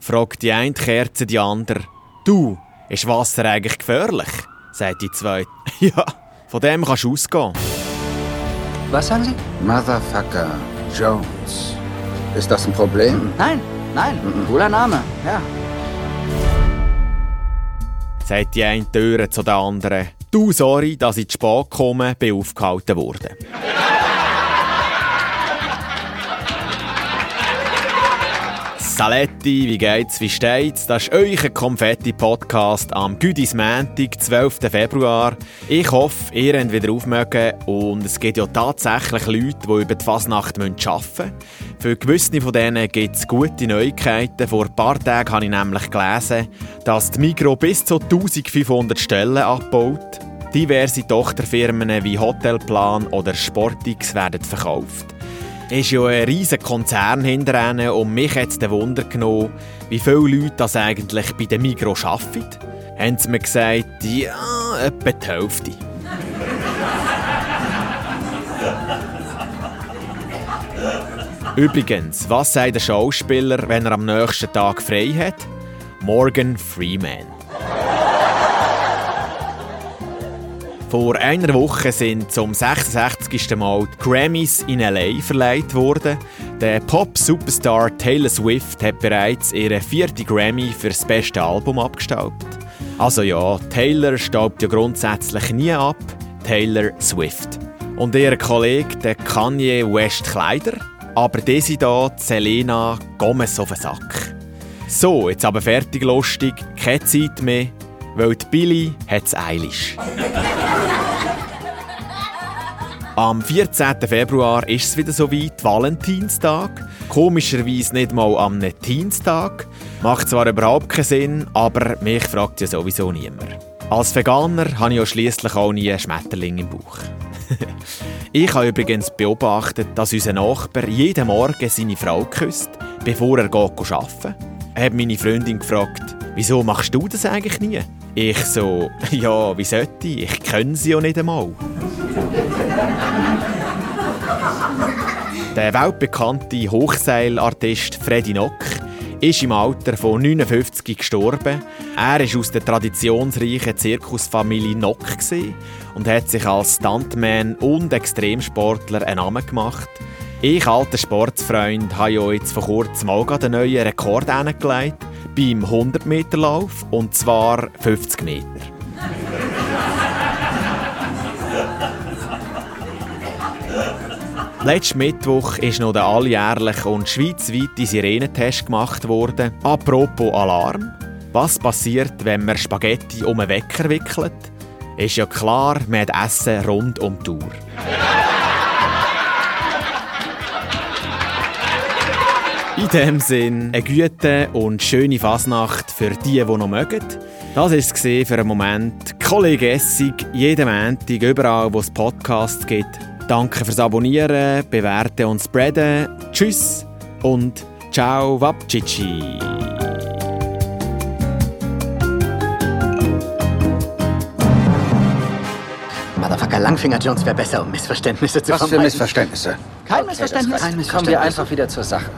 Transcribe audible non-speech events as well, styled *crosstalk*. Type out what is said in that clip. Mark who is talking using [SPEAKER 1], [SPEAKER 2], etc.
[SPEAKER 1] fragt die eine Kerze die andere. Du, ist Wasser eigentlich gefährlich? sagt die zweite. *laughs* ja, von dem kannst du ausgehen.
[SPEAKER 2] Was sagen Sie?
[SPEAKER 3] Motherfucker Jones. Ist das ein Problem?
[SPEAKER 2] Nein, nein, cooler Name, ja.
[SPEAKER 1] sagt die eine Tür zu der anderen. Du, sorry, dass ich zu spät komme, bin aufgehalten worden. Saletti, wie geht's, wie steht's? Das ist euer Konfetti-Podcast am Güdis Montag, 12. Februar. Ich hoffe, ihr habt wieder aufmögen und es gibt ja tatsächlich Leute, die über die Fasnacht arbeiten müssen. Für gewisse von denen gibt es gute Neuigkeiten. Vor ein paar Tagen habe ich nämlich gelesen, dass die Migro bis zu 1500 Stellen abbaut. Diverse Tochterfirmen wie Hotelplan oder Sportix werden verkauft ist ja ein riesiger Konzern hinter ihnen und mich hat es Wunder genommen, wie viele Leute das eigentlich bei der Migro arbeiten. Haben sie mir gesagt, ja, etwa die Hälfte. *laughs* Übrigens, was sagt der Schauspieler, wenn er am nächsten Tag frei hat? Morgan Freeman. Vor einer Woche sind zum 66. Mal die Grammys in LA verleiht worden. Der Pop-Superstar Taylor Swift hat bereits ihre vierte Grammy für das beste Album abgestaubt. Also ja, Taylor staubt ja grundsätzlich nie ab, Taylor Swift. Und ihr Kollege, der Kanye West Kleider, aber diese hier, Selena Gomez auf den Sack. So, jetzt aber fertig lustig, keine Zeit mehr, weil die Billy hat's eilig. Am 14. Februar ist es wieder so weit, Valentinstag. Komischerweise nicht mal am Dienstag. Macht zwar überhaupt keinen Sinn, aber mich fragt ja sowieso niemand. Als Veganer habe ich ja schliesslich auch nie einen Schmetterling im Bauch. *laughs* ich habe übrigens beobachtet, dass unser Nachbar jeden Morgen seine Frau küsst, bevor er geht arbeiten geht. Hat meine Freundin gefragt, wieso machst du das eigentlich nie? Ich so, *laughs* ja, wie sollte ich? Ich kenne sie ja nicht einmal. Der weltbekannte Hochseilartist Freddy Nock ist im Alter von 59 gestorben. Er ist aus der traditionsreichen Zirkusfamilie Nock und hat sich als Stuntman und Extremsportler einen Namen gemacht. Ich, alter Sportsfreund, habe ja jetzt vor kurzem mal einen neuen Rekord hingelegt beim 100-Meter-Lauf und zwar 50 Meter. Letzten Mittwoch ist noch der alljährliche und schweizweite Sirenentest gemacht worden. Apropos Alarm. Was passiert, wenn man Spaghetti um einen Wecker wickelt? Ist ja klar, man hat Essen rund um die Uhr. In dem Sinn, eine gute und schöne Fasnacht für die, die noch mögen. Das war es für einen Moment. Kollege Essig, jeden Montag, überall, wo es Podcasts gibt. Danke fürs Abonnieren, Bewerten und Spreaden. Tschüss und ciao, Wapchichi.
[SPEAKER 2] Motherfucker Langfinger Jones wäre besser, um Missverständnisse zu
[SPEAKER 3] Was für Missverständnisse?
[SPEAKER 2] Kein Missverständnis.
[SPEAKER 3] Kein Missverständnis.
[SPEAKER 2] Kommen wir einfach wieder zur Sache.